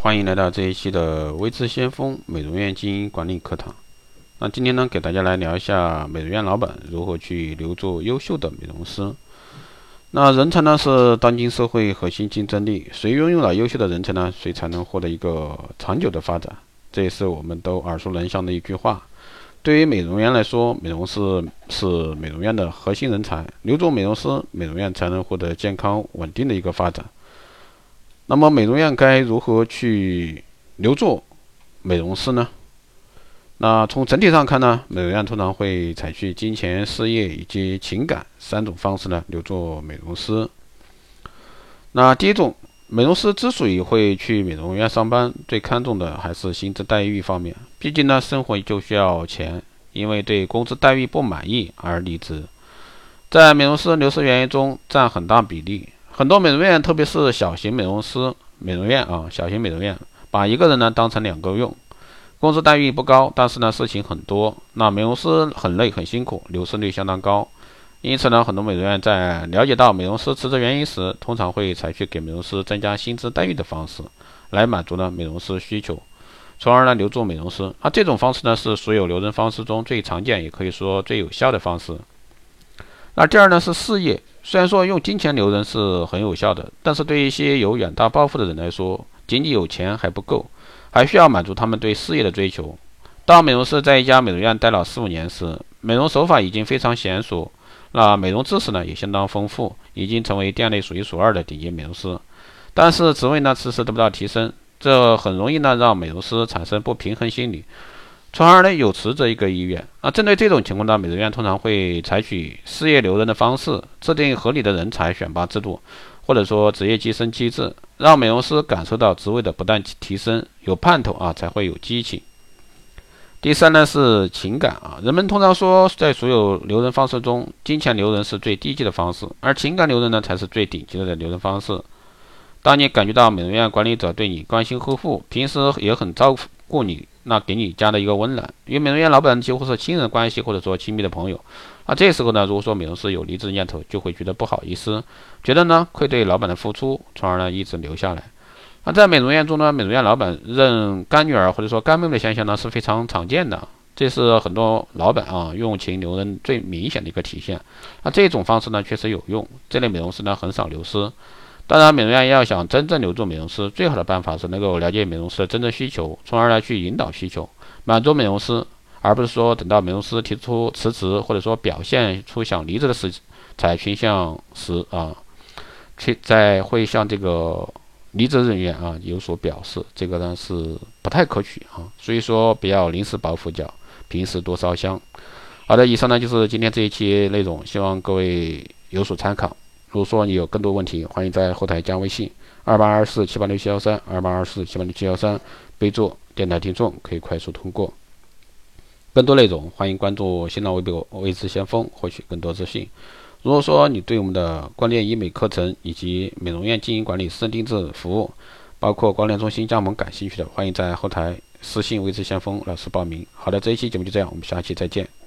欢迎来到这一期的微知先锋美容院经营管理课堂。那今天呢，给大家来聊一下美容院老板如何去留住优秀的美容师。那人才呢是当今社会核心竞争力，谁拥有了优秀的人才呢，谁才能获得一个长久的发展。这也是我们都耳熟能详的一句话。对于美容院来说，美容师是美容院的核心人才，留住美容师，美容院才能获得健康稳定的一个发展。那么，美容院该如何去留住美容师呢？那从整体上看呢，美容院通常会采取金钱、事业以及情感三种方式呢留住美容师。那第一种，美容师之所以会去美容院上班，最看重的还是薪资待遇方面。毕竟呢，生活就需要钱，因为对工资待遇不满意而离职，在美容师流失原因中占很大比例。很多美容院，特别是小型美容师美容院啊，小型美容院把一个人呢当成两个用，工资待遇不高，但是呢事情很多，那美容师很累很辛苦，流失率相当高。因此呢，很多美容院在了解到美容师辞职原因时，通常会采取给美容师增加薪资待遇的方式，来满足呢美容师需求，从而呢留住美容师。那这种方式呢是所有留人方式中最常见，也可以说最有效的方式。那第二呢是事业。虽然说用金钱留人是很有效的，但是对一些有远大抱负的人来说，仅仅有钱还不够，还需要满足他们对事业的追求。当美容师在一家美容院待了四五年时，美容手法已经非常娴熟，那美容知识呢也相当丰富，已经成为店内数一数二的顶级美容师。但是职位呢迟迟得不到提升，这很容易呢让美容师产生不平衡心理。从而呢有辞这一个意愿啊。针对这种情况呢，美容院通常会采取事业留人的方式，制定合理的人才选拔制度，或者说职业晋升机制，让美容师感受到职位的不断提升，有盼头啊，才会有激情。第三呢是情感啊，人们通常说，在所有留人方式中，金钱留人是最低级的方式，而情感留人呢才是最顶级的留人方式。当你感觉到美容院管理者对你关心呵护，平时也很照顾顾你。那给你家的一个温暖，因为美容院老板几乎是亲人关系，或者说亲密的朋友。那这时候呢，如果说美容师有离职念头，就会觉得不好意思，觉得呢愧对老板的付出，从而呢一直留下来。那在美容院中呢，美容院老板认干女儿或者说干妹妹的现象呢是非常常见的，这是很多老板啊用情留人最明显的一个体现。那这种方式呢确实有用，这类美容师呢很少流失。当然，美容院要想真正留住美容师，最好的办法是能够了解美容师的真正需求，从而呢去引导需求，满足美容师，而不是说等到美容师提出辞职，或者说表现出想离职的时才倾向时啊，去再会向这个离职人员啊有所表示，这个呢是不太可取啊。所以说，不要临时抱佛脚，平时多烧香。好的，以上呢就是今天这一期内容，希望各位有所参考。如果说你有更多问题，欢迎在后台加微信二八二四七八六七幺三二八二四七八六七幺三，备注电台听众，可以快速通过。更多内容，欢迎关注新浪微博“未知先锋”，获取更多资讯。如果说你对我们的光电医美课程以及美容院经营管理私人定制服务，包括光电中心加盟感兴趣的，欢迎在后台私信“未知先锋”老师报名。好的，这一期节目就这样，我们下期再见。